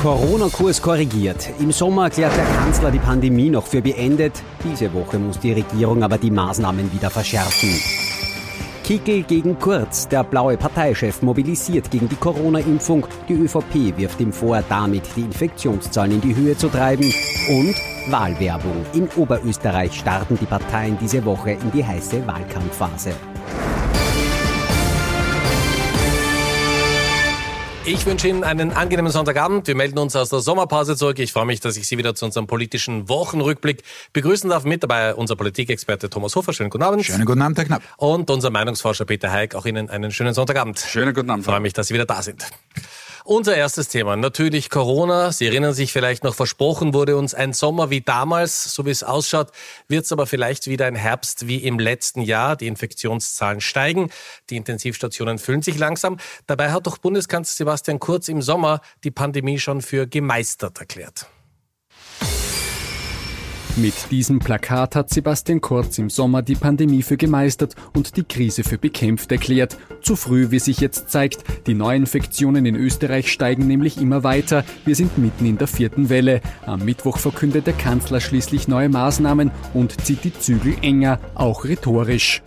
Corona-Kurs korrigiert. Im Sommer erklärt der Kanzler die Pandemie noch für beendet. Diese Woche muss die Regierung aber die Maßnahmen wieder verschärfen. Kickel gegen Kurz. Der blaue Parteichef mobilisiert gegen die Corona-Impfung. Die ÖVP wirft ihm vor, damit die Infektionszahlen in die Höhe zu treiben. Und Wahlwerbung. In Oberösterreich starten die Parteien diese Woche in die heiße Wahlkampfphase. Ich wünsche Ihnen einen angenehmen Sonntagabend. Wir melden uns aus der Sommerpause zurück. Ich freue mich, dass ich Sie wieder zu unserem politischen Wochenrückblick begrüßen darf. Mit dabei unser Politikexperte Thomas Hofer. Schönen guten Abend. Schönen guten Abend, Herr Knapp. Und unser Meinungsforscher Peter Heik. Auch Ihnen einen schönen Sonntagabend. Schönen guten Abend. Ich freue mich, dass Sie wieder da sind. Unser erstes Thema, natürlich Corona. Sie erinnern sich vielleicht noch, versprochen wurde uns ein Sommer wie damals. So wie es ausschaut, wird es aber vielleicht wieder ein Herbst wie im letzten Jahr. Die Infektionszahlen steigen, die Intensivstationen füllen sich langsam. Dabei hat doch Bundeskanzler Sebastian Kurz im Sommer die Pandemie schon für gemeistert erklärt. Mit diesem Plakat hat Sebastian Kurz im Sommer die Pandemie für gemeistert und die Krise für bekämpft erklärt. Zu früh, wie sich jetzt zeigt. Die Neuinfektionen in Österreich steigen nämlich immer weiter. Wir sind mitten in der vierten Welle. Am Mittwoch verkündet der Kanzler schließlich neue Maßnahmen und zieht die Zügel enger, auch rhetorisch.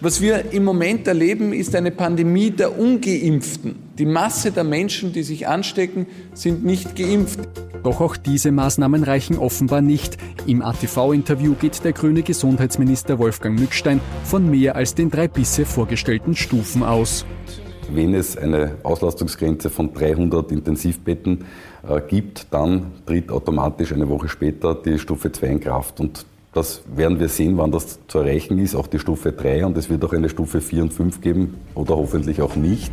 Was wir im Moment erleben, ist eine Pandemie der Ungeimpften. Die Masse der Menschen, die sich anstecken, sind nicht geimpft. Doch auch diese Maßnahmen reichen offenbar nicht. Im ATV-Interview geht der grüne Gesundheitsminister Wolfgang Mückstein von mehr als den drei bisher vorgestellten Stufen aus. Wenn es eine Auslastungsgrenze von 300 Intensivbetten äh, gibt, dann tritt automatisch eine Woche später die Stufe 2 in Kraft. Und das werden wir sehen, wann das zu erreichen ist, auch die Stufe 3 und es wird auch eine Stufe 4 und 5 geben oder hoffentlich auch nicht.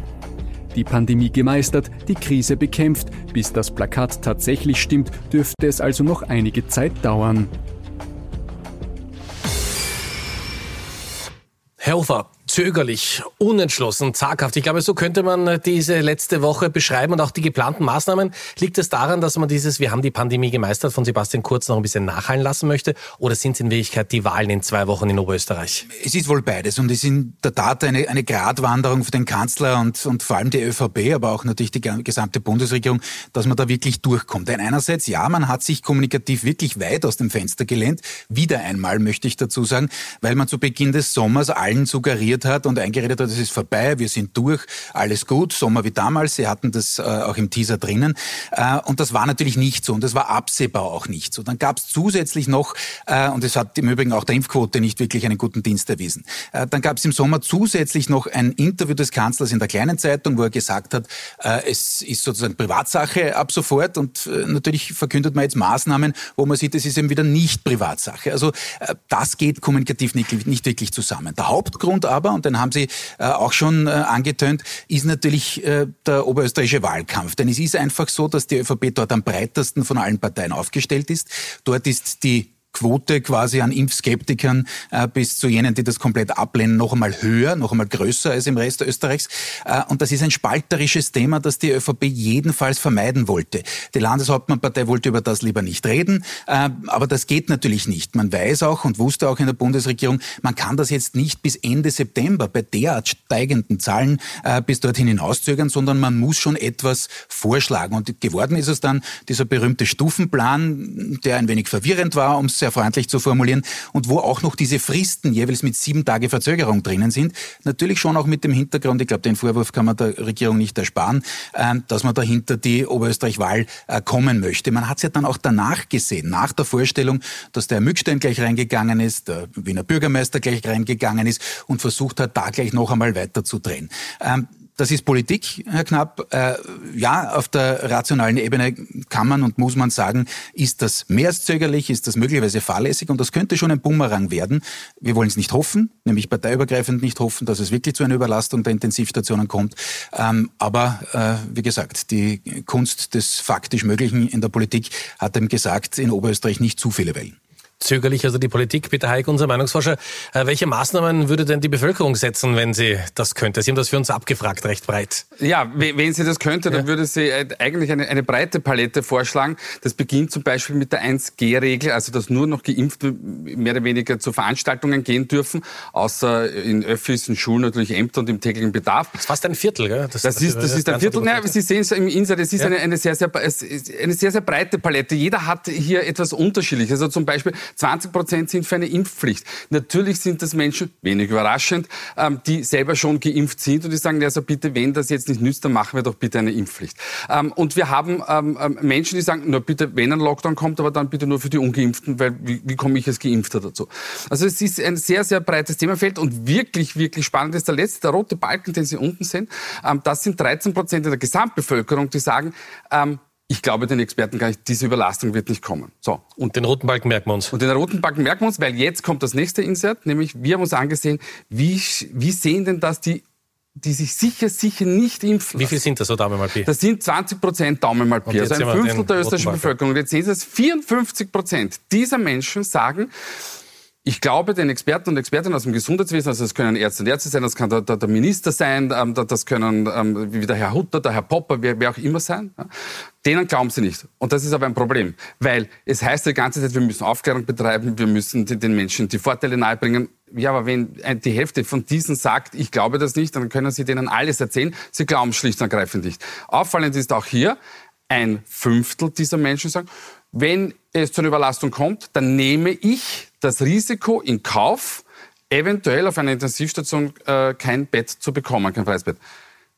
Die Pandemie gemeistert, die Krise bekämpft. Bis das Plakat tatsächlich stimmt, dürfte es also noch einige Zeit dauern. Herr Hofer, zögerlich, unentschlossen, zaghaft. Ich glaube, so könnte man diese letzte Woche beschreiben und auch die geplanten Maßnahmen. Liegt es daran, dass man dieses Wir haben die Pandemie gemeistert von Sebastian Kurz noch ein bisschen nachhallen lassen möchte? Oder sind es in Wirklichkeit die Wahlen in zwei Wochen in Oberösterreich? Es ist wohl beides und es ist in der Tat eine, eine Gratwanderung für den Kanzler und, und vor allem die ÖVP, aber auch natürlich die gesamte Bundesregierung, dass man da wirklich durchkommt. Denn einerseits, ja, man hat sich kommunikativ wirklich weit aus dem Fenster gelehnt. Wieder einmal möchte ich dazu sagen, weil man zu Beginn des Sommers allen suggeriert hat und eingeredet hat, es ist vorbei, wir sind durch, alles gut, Sommer wie damals. Sie hatten das äh, auch im Teaser drinnen. Äh, und das war natürlich nicht so und das war absehbar auch nicht so. Dann gab es zusätzlich noch, äh, und es hat im Übrigen auch der Impfquote nicht wirklich einen guten Dienst erwiesen, äh, dann gab es im Sommer zusätzlich noch ein Interview des Kanzlers in der kleinen Zeitung, wo er gesagt hat, äh, es ist sozusagen Privatsache ab sofort und äh, natürlich verkündet man jetzt Maßnahmen, wo man sieht, es ist eben wieder nicht Privatsache. Also das geht kommunikativ nicht, nicht wirklich zusammen. Der Hauptgrund aber, und den haben Sie äh, auch schon äh, angetönt, ist natürlich äh, der oberösterreichische Wahlkampf. Denn es ist einfach so, dass die ÖVP dort am breitesten von allen Parteien aufgestellt ist. Dort ist die Quote quasi an Impfskeptikern äh, bis zu jenen, die das komplett ablehnen, noch einmal höher, noch einmal größer als im Rest Österreichs. Äh, und das ist ein spalterisches Thema, das die ÖVP jedenfalls vermeiden wollte. Die Landeshauptmannpartei wollte über das lieber nicht reden, äh, aber das geht natürlich nicht. Man weiß auch und wusste auch in der Bundesregierung, man kann das jetzt nicht bis Ende September bei derart steigenden Zahlen äh, bis dorthin hinauszögern, sondern man muss schon etwas vorschlagen. Und geworden ist es dann dieser berühmte Stufenplan, der ein wenig verwirrend war, um sehr freundlich zu formulieren, und wo auch noch diese Fristen jeweils mit sieben Tage Verzögerung drinnen sind. Natürlich schon auch mit dem Hintergrund, ich glaube, den Vorwurf kann man der Regierung nicht ersparen, ähm, dass man dahinter die Oberösterreich-Wahl äh, kommen möchte. Man hat es ja dann auch danach gesehen, nach der Vorstellung, dass der Herr Mückstein gleich reingegangen ist, der Wiener Bürgermeister gleich reingegangen ist und versucht hat, da gleich noch einmal weiter zu drehen. Ähm, das ist Politik, Herr Knapp. Äh, ja, auf der rationalen Ebene kann man und muss man sagen, ist das mehr als zögerlich, ist das möglicherweise fahrlässig und das könnte schon ein Bumerang werden. Wir wollen es nicht hoffen, nämlich parteiübergreifend nicht hoffen, dass es wirklich zu einer Überlastung der Intensivstationen kommt. Ähm, aber äh, wie gesagt, die Kunst des faktisch Möglichen in der Politik hat eben gesagt, in Oberösterreich nicht zu viele Wellen. Zögerlich, also die Politik. Peter Heik, unser Meinungsforscher. Äh, welche Maßnahmen würde denn die Bevölkerung setzen, wenn sie das könnte? Sie haben das für uns abgefragt, recht breit. Ja, wenn sie das könnte, dann ja. würde sie äh, eigentlich eine, eine, breite Palette vorschlagen. Das beginnt zum Beispiel mit der 1G-Regel, also dass nur noch Geimpfte mehr oder weniger zu Veranstaltungen gehen dürfen, außer in Öffis, in Schulen, natürlich Ämter und im täglichen Bedarf. Das ist fast ein Viertel, gell? Das, das ist, das ist ein Viertel. Nein, Sie sehen es im Insert, es ist ja. eine, eine, sehr, sehr, eine sehr, sehr breite Palette. Jeder hat hier etwas Unterschiedliches. Also zum Beispiel 20 Prozent sind für eine Impfpflicht. Natürlich sind das Menschen, wenig überraschend, ähm, die selber schon geimpft sind und die sagen, also bitte, wenn das jetzt nicht nützt, dann machen wir doch bitte eine Impfpflicht. Ähm, und wir haben ähm, Menschen, die sagen, nur bitte, wenn ein Lockdown kommt, aber dann bitte nur für die Ungeimpften, weil wie, wie komme ich als Geimpfter dazu? Also es ist ein sehr, sehr breites Themenfeld und wirklich, wirklich spannend ist der letzte, der rote Balken, den Sie unten sehen. das sind 13 Prozent der Gesamtbevölkerung, die sagen, ich glaube den Experten gar nicht, diese Überlastung wird nicht kommen. So. Und den roten Balken merken wir uns. Und den roten Balken merken wir uns, weil jetzt kommt das nächste Insert, nämlich wir haben uns angesehen, wie, wie sehen denn das die die sich sicher, sicher nicht impfen Wie viel sind das so Daumen mal Pi? Das sind 20 Prozent Daumen mal Pi, also ein Fünftel der österreichischen Bevölkerung. Und jetzt sehen Sie es, 54 Prozent dieser Menschen sagen, ich glaube, den Experten und Expertinnen aus dem Gesundheitswesen, also das können Ärzte und Ärzte sein, das kann der, der, der Minister sein, ähm, das können ähm, wie der Herr Hutter, der Herr Popper, wer, wer auch immer sein, denen glauben sie nicht. Und das ist aber ein Problem, weil es heißt die ganze Zeit, wir müssen Aufklärung betreiben, wir müssen den Menschen die Vorteile nahebringen. Ja, aber wenn die Hälfte von diesen sagt, ich glaube das nicht, dann können sie denen alles erzählen. Sie glauben schlicht und ergreifend nicht. Auffallend ist auch hier, ein Fünftel dieser Menschen sagen, wenn es zu einer Überlastung kommt, dann nehme ich das Risiko in Kauf, eventuell auf einer Intensivstation äh, kein Bett zu bekommen, kein freies Bett.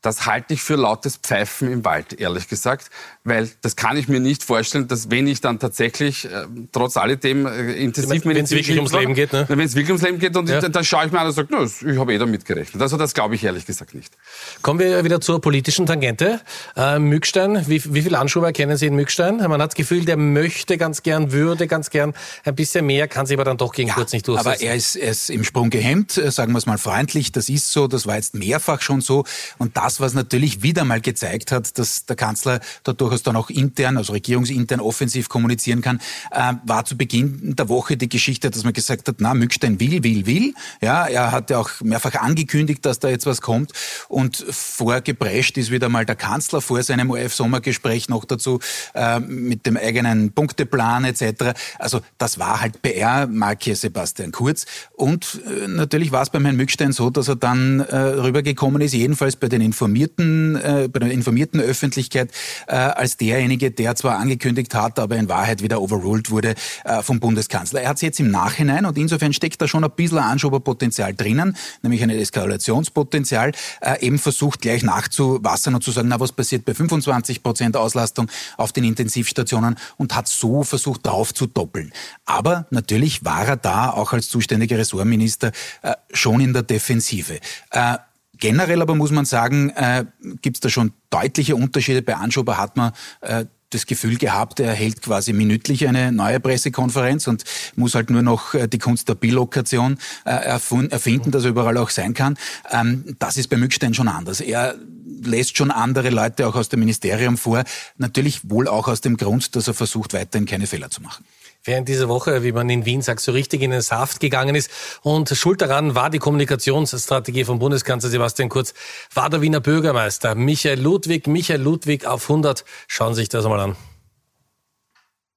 Das halte ich für lautes Pfeifen im Wald, ehrlich gesagt weil das kann ich mir nicht vorstellen, dass wenn ich dann tatsächlich äh, trotz alledem äh, intensiv Wenn es wirklich ums Leben geht, ne? Wenn es wirklich ums Leben geht und ja. dann, dann schaue ich mir an und sage, no, ich habe eh damit gerechnet. Also das glaube ich ehrlich gesagt nicht. Kommen wir wieder zur politischen Tangente. Äh, Mückstein, wie, wie viele Anschuber kennen Sie in Mückstein? Man hat das Gefühl, der möchte ganz gern, würde ganz gern ein bisschen mehr, kann sich aber dann doch gegen ja, kurz nicht durchsetzen. Aber er ist, er ist im Sprung gehemmt, äh, sagen wir es mal freundlich. Das ist so, das war jetzt mehrfach schon so. Und das, was natürlich wieder mal gezeigt hat, dass der Kanzler dadurch durchaus dann auch intern, also regierungsintern offensiv kommunizieren kann, äh, war zu Beginn der Woche die Geschichte, dass man gesagt hat, na, Mückstein will, will, will. Ja, er hat ja auch mehrfach angekündigt, dass da jetzt was kommt und vorgeprescht ist wieder mal der Kanzler vor seinem ORF-Sommergespräch noch dazu äh, mit dem eigenen Punkteplan etc. Also das war halt PR-Marke Sebastian Kurz und äh, natürlich war es beim Herrn Mückstein so, dass er dann äh, rübergekommen ist, jedenfalls bei den informierten, äh, bei der informierten Öffentlichkeit, äh, als derjenige, der zwar angekündigt hat, aber in Wahrheit wieder overruled wurde äh, vom Bundeskanzler. Er hat es jetzt im Nachhinein und insofern steckt da schon ein bisschen Anschoberpotenzial drinnen, nämlich ein Eskalationspotenzial, äh, eben versucht gleich nachzuwassern und zu sagen, na was passiert bei 25 Prozent Auslastung auf den Intensivstationen und hat so versucht drauf zu doppeln. Aber natürlich war er da auch als zuständiger Ressortminister äh, schon in der Defensive. Äh, Generell aber muss man sagen, äh, gibt es da schon deutliche Unterschiede. Bei Anschober hat man äh, das Gefühl gehabt, er hält quasi minütlich eine neue Pressekonferenz und muss halt nur noch äh, die Kunst der Bilokation äh, erfinden, dass er überall auch sein kann. Ähm, das ist bei Mückstein schon anders. Er lässt schon andere Leute auch aus dem Ministerium vor, natürlich wohl auch aus dem Grund, dass er versucht, weiterhin keine Fehler zu machen während dieser Woche, wie man in Wien sagt, so richtig in den Saft gegangen ist. Und schuld daran war die Kommunikationsstrategie von Bundeskanzler Sebastian Kurz, war der Wiener Bürgermeister Michael Ludwig. Michael Ludwig auf 100. Schauen Sie sich das mal an.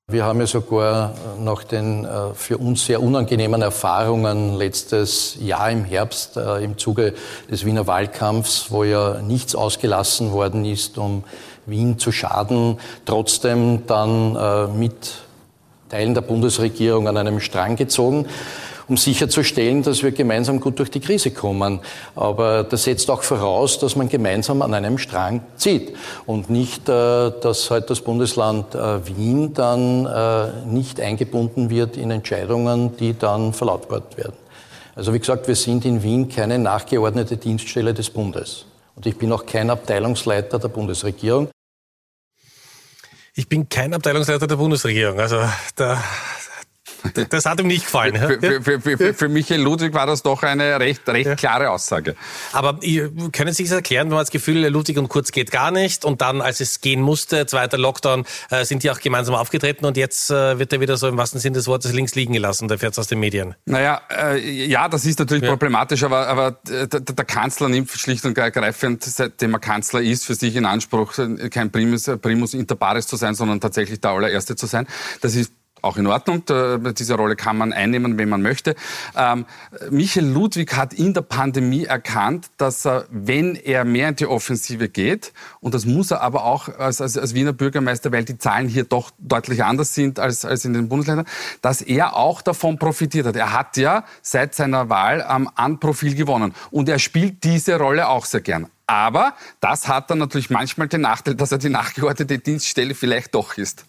Wir haben ja sogar nach den äh, für uns sehr unangenehmen Erfahrungen letztes Jahr im Herbst äh, im Zuge des Wiener Wahlkampfs, wo ja nichts ausgelassen worden ist, um Wien zu schaden, trotzdem dann äh, mit Teilen der Bundesregierung an einem Strang gezogen, um sicherzustellen, dass wir gemeinsam gut durch die Krise kommen. Aber das setzt auch voraus, dass man gemeinsam an einem Strang zieht und nicht, äh, dass halt das Bundesland äh, Wien dann äh, nicht eingebunden wird in Entscheidungen, die dann verlautbart werden. Also wie gesagt, wir sind in Wien keine nachgeordnete Dienststelle des Bundes. Und ich bin auch kein Abteilungsleiter der Bundesregierung. Ich bin kein Abteilungsleiter der Bundesregierung. Also da Das hat ihm nicht gefallen. Für, für, für, für, Michael Ludwig war das doch eine recht, recht klare Aussage. Aber können Sie sich das erklären, man das Gefühl, Ludwig und Kurz geht gar nicht und dann, als es gehen musste, zweiter Lockdown, äh, sind die auch gemeinsam aufgetreten und jetzt äh, wird er wieder so im wahrsten Sinne des Wortes links liegen gelassen, der fährt aus den Medien. Naja, äh, ja, das ist natürlich ja. problematisch, aber, aber der, der, Kanzler nimmt schlicht und ergreifend, seitdem er Kanzler ist, für sich in Anspruch, kein Primus, Primus inter pares zu sein, sondern tatsächlich der allererste zu sein. Das ist auch in Ordnung. Diese Rolle kann man einnehmen, wenn man möchte. Ähm, Michael Ludwig hat in der Pandemie erkannt, dass er, wenn er mehr in die Offensive geht, und das muss er aber auch als, als, als Wiener Bürgermeister, weil die Zahlen hier doch deutlich anders sind als, als in den Bundesländern, dass er auch davon profitiert hat. Er hat ja seit seiner Wahl am Anprofil gewonnen. Und er spielt diese Rolle auch sehr gern. Aber das hat dann natürlich manchmal den Nachteil, dass er die nachgeordnete Dienststelle vielleicht doch ist.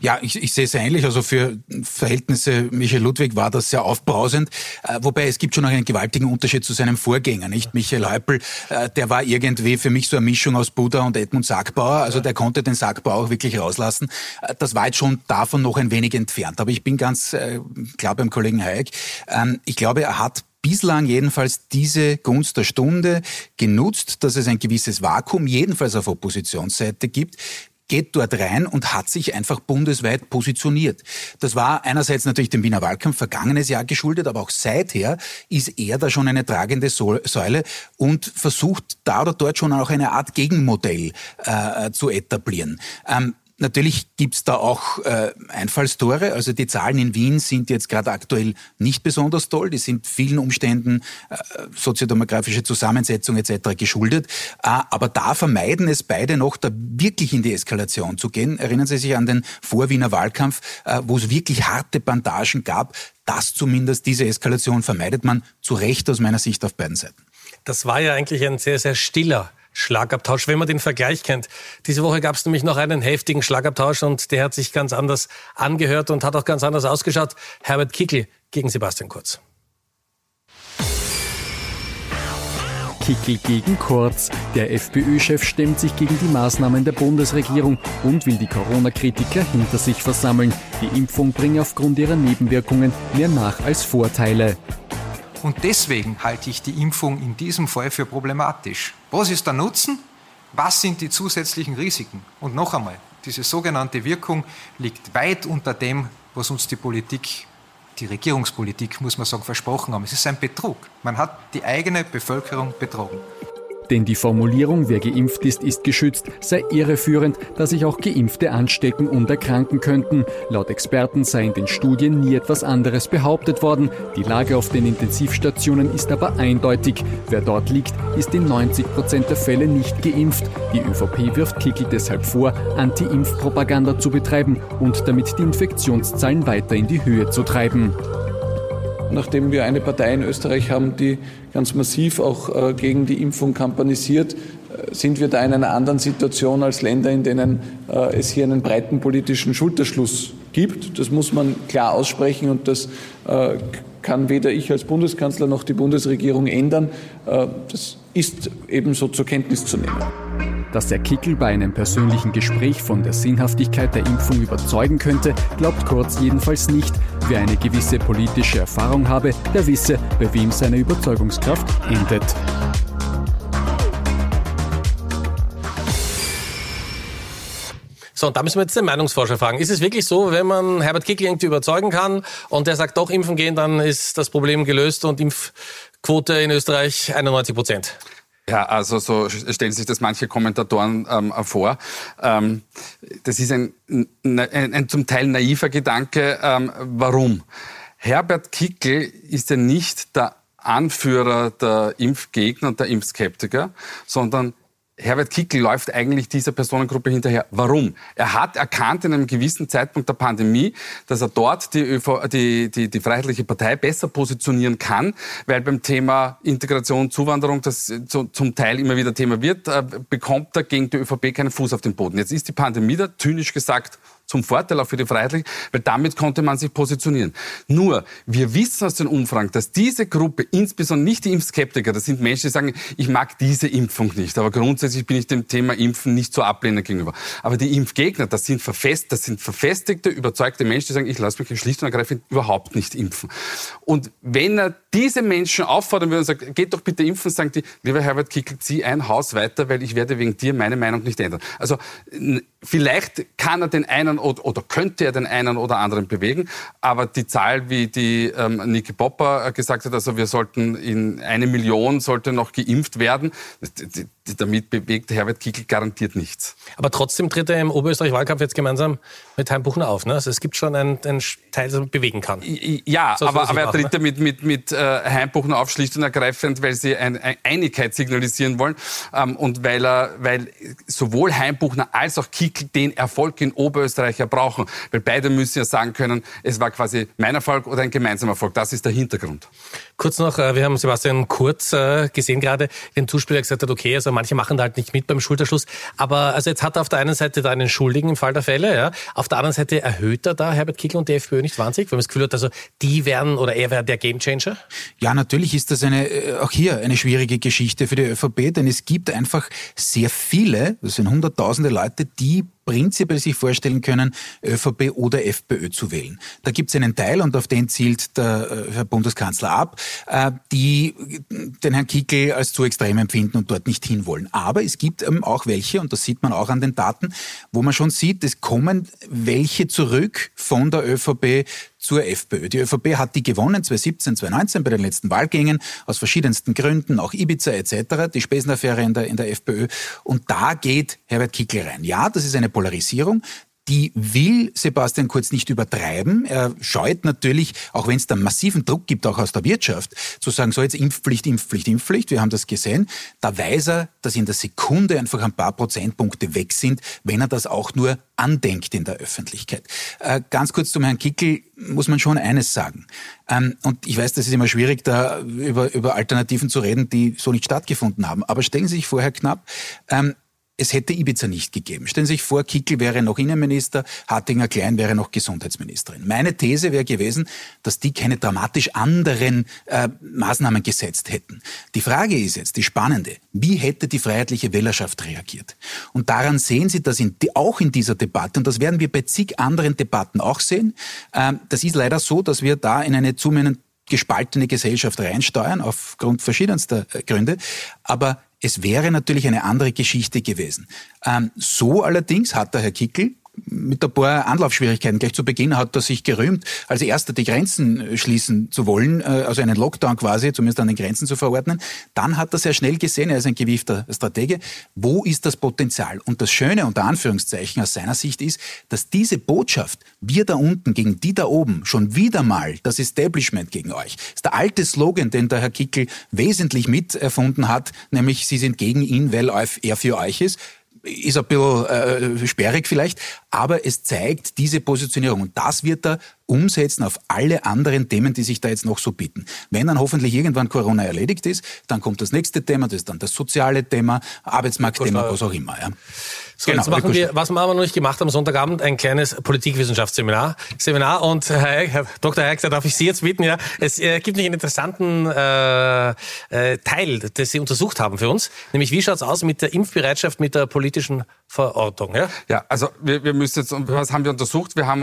Ja, ich, ich sehe es ähnlich. Also für Verhältnisse Michael Ludwig war das sehr aufbrausend. Äh, wobei es gibt schon noch einen gewaltigen Unterschied zu seinem Vorgänger, nicht? Michael Häupl, äh, der war irgendwie für mich so eine Mischung aus Buddha und Edmund Sackbauer. Also der konnte den Sackbauer auch wirklich rauslassen. Äh, das war jetzt schon davon noch ein wenig entfernt. Aber ich bin ganz äh, klar beim Kollegen Hayek. Ähm, ich glaube, er hat bislang jedenfalls diese Gunst der Stunde genutzt, dass es ein gewisses Vakuum jedenfalls auf Oppositionsseite gibt geht dort rein und hat sich einfach bundesweit positioniert. Das war einerseits natürlich dem Wiener Wahlkampf vergangenes Jahr geschuldet, aber auch seither ist er da schon eine tragende Säule und versucht da oder dort schon auch eine Art Gegenmodell äh, zu etablieren. Ähm, Natürlich gibt's da auch äh, Einfallstore. Also die Zahlen in Wien sind jetzt gerade aktuell nicht besonders toll. Die sind vielen Umständen äh, soziodemografische Zusammensetzung etc. geschuldet. Äh, aber da vermeiden es beide noch, da wirklich in die Eskalation zu gehen. Erinnern Sie sich an den Vorwiener Wahlkampf, äh, wo es wirklich harte Bandagen gab. Das zumindest, diese Eskalation vermeidet man zu Recht aus meiner Sicht auf beiden Seiten. Das war ja eigentlich ein sehr, sehr stiller Schlagabtausch, wenn man den Vergleich kennt. Diese Woche gab es nämlich noch einen heftigen Schlagabtausch und der hat sich ganz anders angehört und hat auch ganz anders ausgeschaut. Herbert Kickl gegen Sebastian Kurz. Kickel gegen Kurz. Der FPÖ-Chef stemmt sich gegen die Maßnahmen der Bundesregierung und will die Corona-Kritiker hinter sich versammeln. Die Impfung bringe aufgrund ihrer Nebenwirkungen mehr nach als Vorteile. Und deswegen halte ich die Impfung in diesem Fall für problematisch. Was ist der Nutzen? Was sind die zusätzlichen Risiken? Und noch einmal, diese sogenannte Wirkung liegt weit unter dem, was uns die Politik, die Regierungspolitik, muss man sagen, versprochen haben. Es ist ein Betrug. Man hat die eigene Bevölkerung betrogen. Denn die Formulierung, wer geimpft ist, ist geschützt, sei irreführend, da sich auch Geimpfte anstecken und erkranken könnten. Laut Experten sei in den Studien nie etwas anderes behauptet worden. Die Lage auf den Intensivstationen ist aber eindeutig. Wer dort liegt, ist in 90 Prozent der Fälle nicht geimpft. Die ÖVP wirft Kickel deshalb vor, Anti-Impf-Propaganda zu betreiben und damit die Infektionszahlen weiter in die Höhe zu treiben nachdem wir eine Partei in Österreich haben, die ganz massiv auch äh, gegen die Impfung kampanisiert, äh, sind wir da in einer anderen Situation als Länder, in denen äh, es hier einen breiten politischen Schulterschluss gibt. Das muss man klar aussprechen und das kann weder ich als Bundeskanzler noch die Bundesregierung ändern. Das ist ebenso zur Kenntnis zu nehmen. Dass der Kickel bei einem persönlichen Gespräch von der Sinnhaftigkeit der Impfung überzeugen könnte, glaubt Kurz jedenfalls nicht. Wer eine gewisse politische Erfahrung habe, der wisse, bei wem seine Überzeugungskraft endet. So, und da müssen wir jetzt den Meinungsforscher fragen. Ist es wirklich so, wenn man Herbert Kickl irgendwie überzeugen kann und der sagt, doch impfen gehen, dann ist das Problem gelöst und Impfquote in Österreich 91 Prozent? Ja, also so stellen sich das manche Kommentatoren ähm, vor. Ähm, das ist ein, ein, ein, zum Teil naiver Gedanke. Ähm, warum? Herbert Kickl ist ja nicht der Anführer der Impfgegner und der Impfskeptiker, sondern Herbert Kickl läuft eigentlich dieser Personengruppe hinterher. Warum? Er hat erkannt in einem gewissen Zeitpunkt der Pandemie, dass er dort die, ÖV, die, die, die Freiheitliche Partei besser positionieren kann, weil beim Thema Integration, Zuwanderung, das zum Teil immer wieder Thema wird, äh, bekommt er gegen die ÖVP keinen Fuß auf den Boden. Jetzt ist die Pandemie da, zynisch gesagt, zum Vorteil auch für die Freiheitlichen, weil damit konnte man sich positionieren. Nur, wir wissen aus den Umfragen, dass diese Gruppe, insbesondere nicht die Impfskeptiker, das sind Menschen, die sagen, ich mag diese Impfung nicht, aber grundsätzlich bin ich dem Thema Impfen nicht so ablehnend gegenüber. Aber die Impfgegner, das sind, verfest, das sind verfestigte, überzeugte Menschen, die sagen, ich lasse mich schlicht und ergreifend überhaupt nicht impfen. Und wenn er diese Menschen auffordern würde und sagt, geht doch bitte impfen, sagen die, lieber Herbert Kickl, zieh ein Haus weiter, weil ich werde wegen dir meine Meinung nicht ändern. Also vielleicht kann er den einen oder, oder könnte er den einen oder anderen bewegen, aber die Zahl, wie die ähm, Niki Popper gesagt hat, also wir sollten in eine Million sollte noch geimpft werden, die, damit bewegt Herbert Kickl garantiert nichts. Aber trotzdem tritt er im Oberösterreich-Wahlkampf jetzt gemeinsam mit Heimbuchner auf. Ne? Also es gibt schon einen, einen Teil, der bewegen kann. Ja, so aber, aber er tritt ja mit, mit, mit äh, Heimbuchner auf, schlicht und ergreifend, weil sie ein Einigkeit signalisieren wollen ähm, und weil, er, weil sowohl Heimbuchner als auch Kickl den Erfolg in Oberösterreich ja brauchen. Weil beide müssen ja sagen können, es war quasi mein Erfolg oder ein gemeinsamer Erfolg. Das ist der Hintergrund. Kurz noch, äh, wir haben Sebastian Kurz äh, gesehen gerade, den Zuspieler gesagt hat, okay, also manche machen da halt nicht mit beim Schulterschluss. Aber also jetzt hat er auf der einen Seite da einen Schuldigen im Fall der Fälle, ja. Auf der anderen Seite erhöht er da Herbert Kickl und die FPÖ nicht wahnsinnig, weil man das Gefühl hat, also die wären oder er wäre der Gamechanger? Ja, natürlich ist das eine, äh, auch hier eine schwierige Geschichte für die ÖVP, denn es gibt einfach sehr viele, das sind hunderttausende Leute, die prinzipiell sich vorstellen können, ÖVP oder FPÖ zu wählen. Da gibt es einen Teil, und auf den zielt der äh, Herr Bundeskanzler ab, äh, die den Herrn Kickel als zu extrem empfinden und dort nicht hinwollen. Aber es gibt eben auch welche, und das sieht man auch an den Daten, wo man schon sieht, es kommen welche zurück von der ÖVP zur FPÖ. Die ÖVP hat die gewonnen 2017, 2019 bei den letzten Wahlgängen aus verschiedensten Gründen, auch Ibiza etc., die Spesenaffäre in der, in der FPÖ. Und da geht Herbert Kickl rein. Ja, das ist eine Polarisierung die will Sebastian Kurz nicht übertreiben. Er scheut natürlich, auch wenn es da massiven Druck gibt, auch aus der Wirtschaft, zu sagen, so jetzt Impfpflicht, Impfpflicht, Impfpflicht. Wir haben das gesehen. Da weiß er, dass in der Sekunde einfach ein paar Prozentpunkte weg sind, wenn er das auch nur andenkt in der Öffentlichkeit. Äh, ganz kurz zum Herrn Kickel muss man schon eines sagen. Ähm, und ich weiß, das ist immer schwierig, da über, über Alternativen zu reden, die so nicht stattgefunden haben. Aber stellen Sie sich vorher knapp, ähm, es hätte Ibiza nicht gegeben. Stellen Sie sich vor, Kickel wäre noch Innenminister, Hartinger Klein wäre noch Gesundheitsministerin. Meine These wäre gewesen, dass die keine dramatisch anderen äh, Maßnahmen gesetzt hätten. Die Frage ist jetzt, die spannende, wie hätte die freiheitliche Wählerschaft reagiert? Und daran sehen Sie, dass in, auch in dieser Debatte, und das werden wir bei zig anderen Debatten auch sehen, äh, das ist leider so, dass wir da in eine zunehmend gespaltene Gesellschaft reinsteuern, aufgrund verschiedenster äh, Gründe. Aber es wäre natürlich eine andere Geschichte gewesen. Ähm, so allerdings hat der Herr Kickel mit ein paar Anlaufschwierigkeiten. Gleich zu Beginn hat er sich gerühmt, als erster die Grenzen äh, schließen zu wollen, äh, also einen Lockdown quasi, zumindest an den Grenzen zu verordnen. Dann hat er sehr schnell gesehen, er ist ein gewiefter Stratege, wo ist das Potenzial? Und das Schöne unter Anführungszeichen aus seiner Sicht ist, dass diese Botschaft, wir da unten gegen die da oben, schon wieder mal das Establishment gegen euch, ist der alte Slogan, den der Herr Kickel wesentlich mit erfunden hat, nämlich sie sind gegen ihn, weil er für euch ist ist ein bisschen äh, sperrig vielleicht, aber es zeigt diese Positionierung. Und das wird er umsetzen auf alle anderen Themen, die sich da jetzt noch so bieten. Wenn dann hoffentlich irgendwann Corona erledigt ist, dann kommt das nächste Thema, das ist dann das soziale Thema, Arbeitsmarktthema, was auch immer. Ja. So, genau, jetzt machen wir, was wir aber noch nicht gemacht haben, Teamabend ein kleines Politikwissenschaftsseminar. Seminar und Herr, Herr Dr. Eichster, darf ich Sie jetzt bitten? Ja, es äh, gibt nicht einen interessanten äh, äh, Teil, das Sie untersucht haben für uns, nämlich wie schaut's aus mit der Impfbereitschaft, mit der politischen Verortung? Ja, ja also wir, wir müssen jetzt, was haben wir untersucht? Wir haben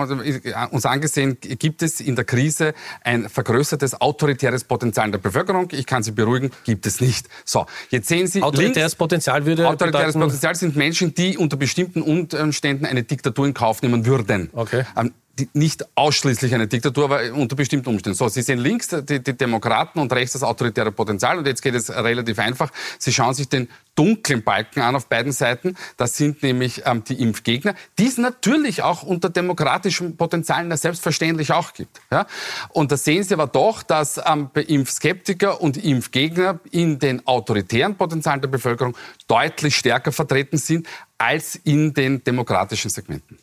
uns angesehen, gibt es in der Krise ein vergrößertes autoritäres Potenzial der Bevölkerung? Ich kann Sie beruhigen, gibt es nicht. So, jetzt sehen Sie. Autoritäres links, Potenzial würde. Autoritäres Potenzial sind Menschen, die unter bestimmten Umständen eine Diktatur in Kauf nehmen würden. Okay. Ähm, nicht ausschließlich eine Diktatur, aber unter bestimmten Umständen. So, Sie sehen links die, die, Demokraten und rechts das autoritäre Potenzial. Und jetzt geht es relativ einfach. Sie schauen sich den dunklen Balken an auf beiden Seiten. Das sind nämlich ähm, die Impfgegner, die es natürlich auch unter demokratischen Potenzialen ja selbstverständlich auch gibt. Ja? Und da sehen Sie aber doch, dass ähm, bei Impfskeptiker und Impfgegner in den autoritären Potenzialen der Bevölkerung deutlich stärker vertreten sind als in den demokratischen Segmenten.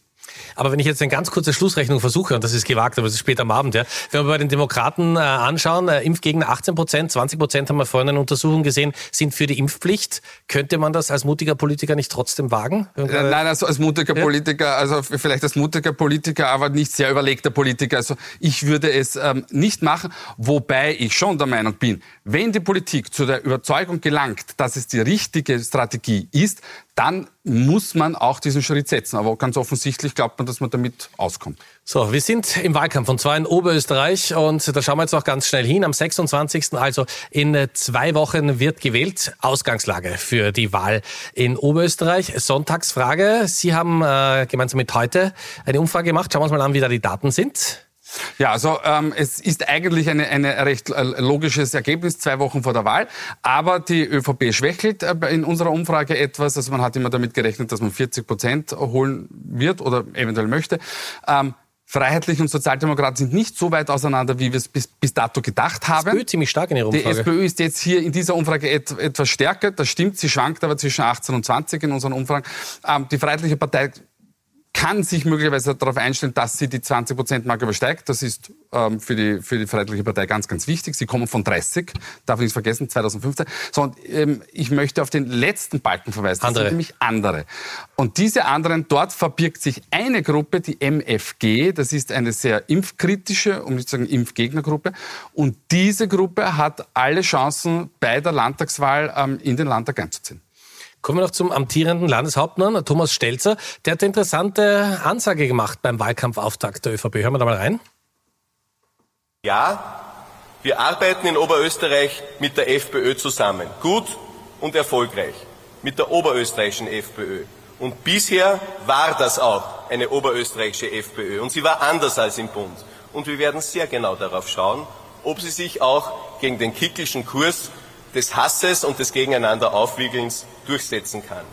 Aber wenn ich jetzt eine ganz kurze Schlussrechnung versuche, und das ist gewagt, aber es ist spät am Abend, ja. Wenn wir bei den Demokraten äh, anschauen, äh, Impfgegner 18 Prozent, 20 Prozent haben wir vorhin in einer Untersuchung gesehen, sind für die Impfpflicht. Könnte man das als mutiger Politiker nicht trotzdem wagen? Äh, nein, also als mutiger ja? Politiker, also vielleicht als mutiger Politiker, aber nicht sehr überlegter Politiker. Also ich würde es ähm, nicht machen, wobei ich schon der Meinung bin, wenn die Politik zu der Überzeugung gelangt, dass es die richtige Strategie ist, dann muss man auch diesen Schritt setzen. Aber ganz offensichtlich glaubt man, dass man damit auskommt. So, wir sind im Wahlkampf und zwar in Oberösterreich und da schauen wir jetzt auch ganz schnell hin. Am 26. also in zwei Wochen wird gewählt. Ausgangslage für die Wahl in Oberösterreich. Sonntagsfrage. Sie haben äh, gemeinsam mit heute eine Umfrage gemacht. Schauen wir uns mal an, wie da die Daten sind. Ja, also ähm, es ist eigentlich ein eine recht äh, logisches Ergebnis, zwei Wochen vor der Wahl. Aber die ÖVP schwächelt äh, in unserer Umfrage etwas. Also man hat immer damit gerechnet, dass man 40 Prozent holen wird oder eventuell möchte. Ähm, Freiheitliche und Sozialdemokraten sind nicht so weit auseinander, wie wir es bis, bis dato gedacht haben. Die SPÖ ziemlich stark in ihrer Umfrage. Die SPÖ ist jetzt hier in dieser Umfrage et, etwas stärker. Das stimmt, sie schwankt aber zwischen 18 und 20 in unseren Umfragen. Ähm, die Freiheitliche Partei kann sich möglicherweise darauf einstellen, dass sie die 20-Prozent-Marke übersteigt. Das ist ähm, für, die, für die Freiheitliche Partei ganz, ganz wichtig. Sie kommen von 30, darf ich nicht vergessen, 2015. So, und, ähm, ich möchte auf den letzten Balken verweisen. Das andere. sind nämlich andere. Und diese anderen, dort verbirgt sich eine Gruppe, die MFG. Das ist eine sehr impfkritische, um nicht zu sagen Impfgegnergruppe. Und diese Gruppe hat alle Chancen, bei der Landtagswahl ähm, in den Landtag einzuziehen. Kommen wir noch zum amtierenden Landeshauptmann, Thomas Stelzer. Der hat eine interessante Ansage gemacht beim Wahlkampfauftakt der ÖVP. Hören wir da mal rein. Ja, wir arbeiten in Oberösterreich mit der FPÖ zusammen. Gut und erfolgreich. Mit der oberösterreichischen FPÖ. Und bisher war das auch eine oberösterreichische FPÖ. Und sie war anders als im Bund. Und wir werden sehr genau darauf schauen, ob sie sich auch gegen den kickelschen Kurs des Hasses und des Gegeneinander Aufwiegelns durchsetzen kann.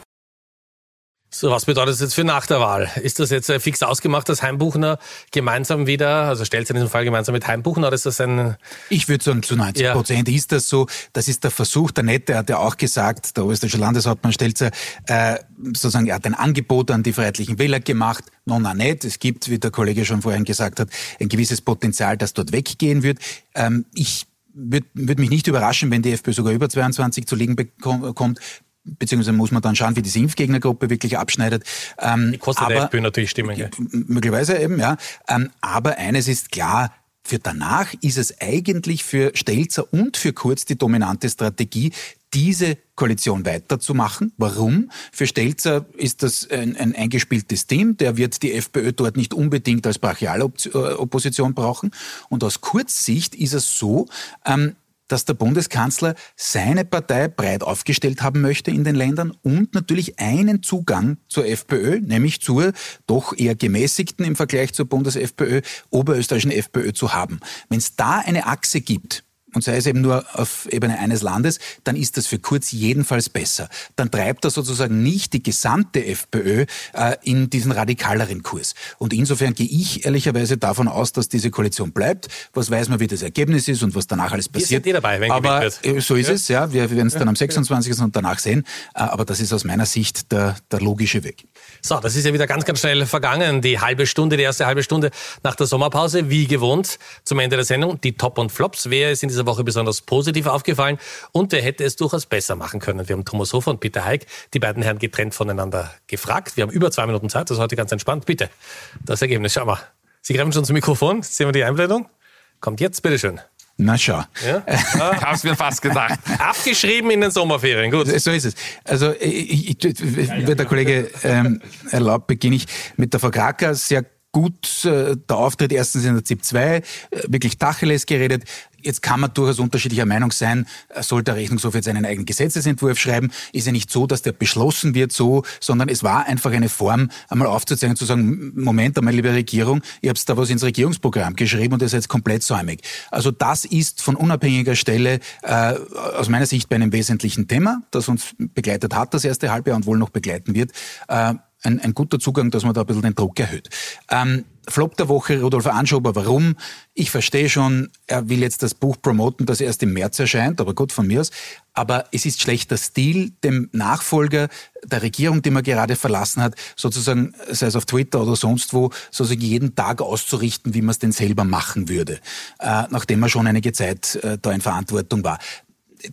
So, was bedeutet das jetzt für nach der Wahl? Ist das jetzt äh, fix ausgemacht, dass Heimbuchner gemeinsam wieder, also stellt in diesem Fall gemeinsam mit Heimbuchner, oder ist das ein... Ich würde sagen, zu 90 Prozent ja. ist das so. Das ist der Versuch. Der Nette hat ja auch gesagt, der österreichische Landeshauptmann Stelzer, äh, sozusagen, er hat ein Angebot an die freiheitlichen Wähler gemacht. No, na, nicht. Es gibt, wie der Kollege schon vorhin gesagt hat, ein gewisses Potenzial, das dort weggehen wird. Ähm, ich würde würd mich nicht überraschen, wenn die FPÖ sogar über 22 zu liegen bekommt beziehungsweise muss man dann schauen, wie diese Impfgegnergruppe wirklich abschneidet. Ähm, die kostet aber, der FPÖ natürlich Stimmen. Gell? Möglicherweise eben, ja. Ähm, aber eines ist klar, für danach ist es eigentlich für Stelzer und für Kurz die dominante Strategie, diese Koalition weiterzumachen. Warum? Für Stelzer ist das ein, ein eingespieltes Team. Der wird die FPÖ dort nicht unbedingt als Brachialopposition brauchen. Und aus Kurzsicht ist es so, ähm, dass der Bundeskanzler seine Partei breit aufgestellt haben möchte in den Ländern und natürlich einen Zugang zur FPÖ, nämlich zur doch eher gemäßigten im Vergleich zur Bundes-FPÖ, oberösterreichischen FPÖ zu haben. Wenn es da eine Achse gibt, und sei es eben nur auf Ebene eines Landes, dann ist das für Kurz jedenfalls besser. Dann treibt er sozusagen nicht die gesamte FPÖ äh, in diesen radikaleren Kurs. Und insofern gehe ich ehrlicherweise davon aus, dass diese Koalition bleibt. Was weiß man, wie das Ergebnis ist und was danach alles passiert. Wir sind dabei, wenn aber wird. Äh, so ist ja. es, ja. Wir werden es dann am 26. und danach sehen. Äh, aber das ist aus meiner Sicht der, der logische Weg. So, das ist ja wieder ganz, ganz schnell vergangen. Die halbe Stunde, die erste halbe Stunde nach der Sommerpause, wie gewohnt, zum Ende der Sendung. Die Top und Flops. Wer ist in dieser Woche besonders positiv aufgefallen und wer hätte es durchaus besser machen können? Wir haben Thomas Hofer und Peter Heik, die beiden Herren getrennt voneinander gefragt. Wir haben über zwei Minuten Zeit, das ist heute ganz entspannt. Bitte, das Ergebnis, schau mal. Sie greifen schon zum Mikrofon. Sehen wir die Einblendung? Kommt jetzt, bitteschön. Na schau. Ja? Ah, hab's mir fast gedacht. Abgeschrieben in den Sommerferien, gut. So ist es. Also, ich, ich, wird der Kollege ähm, erlaubt, beginne ich mit der Frau Kraker. Sehr gut äh, der Auftritt erstens in der ZIP 2, äh, wirklich Tacheles geredet. Jetzt kann man durchaus unterschiedlicher Meinung sein, soll der Rechnungshof jetzt einen eigenen Gesetzesentwurf schreiben? Ist ja nicht so, dass der beschlossen wird so, sondern es war einfach eine Form, einmal aufzuzeigen, zu sagen, Moment einmal, liebe Regierung, ihr habt da was ins Regierungsprogramm geschrieben und ihr seid komplett säumig. Also das ist von unabhängiger Stelle äh, aus meiner Sicht bei einem wesentlichen Thema, das uns begleitet hat das erste Halbjahr und wohl noch begleiten wird, äh, ein, ein guter Zugang, dass man da ein bisschen den Druck erhöht. Ähm, Flop der Woche, Rudolf Anschober, warum? Ich verstehe schon, er will jetzt das Buch promoten, das erst im März erscheint, aber gut, von mir aus. Aber es ist schlechter Stil, dem Nachfolger der Regierung, die man gerade verlassen hat, sozusagen, sei es auf Twitter oder sonst wo, sozusagen jeden Tag auszurichten, wie man es denn selber machen würde, äh, nachdem er schon einige Zeit äh, da in Verantwortung war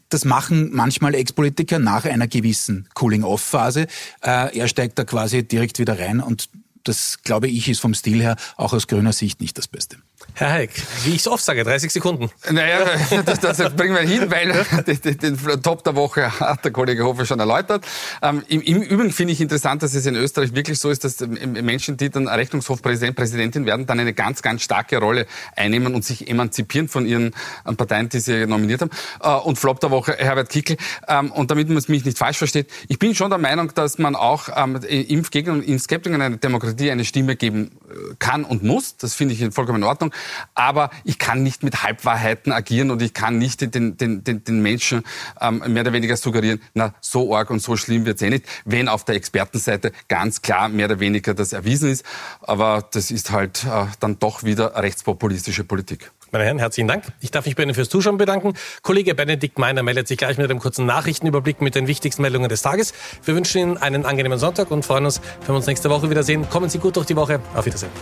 das machen manchmal Ex-Politiker nach einer gewissen Cooling-off-Phase. Äh, er steigt da quasi direkt wieder rein und das, glaube ich, ist vom Stil her auch aus grüner Sicht nicht das Beste. Herr Heik, wie ich es oft sage, 30 Sekunden. Naja, das, das bringen wir hin, weil den, Top der Woche hat der Kollege Hofer schon erläutert. Ähm, im, Im Übrigen finde ich interessant, dass es in Österreich wirklich so ist, dass Menschen, die dann Rechnungshofpräsident, Präsidentin werden, dann eine ganz, ganz starke Rolle einnehmen und sich emanzipieren von ihren ähm, Parteien, die sie nominiert haben. Äh, und Flop der Woche, Herbert Kickl. Ähm, und damit man es mich nicht falsch versteht, ich bin schon der Meinung, dass man auch ähm, Impfgegnern und Impfskeptikern einer Demokratie eine Stimme geben kann und muss. Das finde ich vollkommen in Ordnung. Aber ich kann nicht mit Halbwahrheiten agieren und ich kann nicht den, den, den, den Menschen ähm, mehr oder weniger suggerieren, na, so arg und so schlimm wird es eh nicht, wenn auf der Expertenseite ganz klar mehr oder weniger das erwiesen ist. Aber das ist halt äh, dann doch wieder rechtspopulistische Politik. Meine Herren, herzlichen Dank. Ich darf mich bei Ihnen fürs Zuschauen bedanken. Kollege Benedikt Meiner meldet sich gleich mit einem kurzen Nachrichtenüberblick mit den wichtigsten Meldungen des Tages. Wir wünschen Ihnen einen angenehmen Sonntag und freuen uns, wenn wir uns nächste Woche wiedersehen. Kommen Sie gut durch die Woche. Auf Wiedersehen.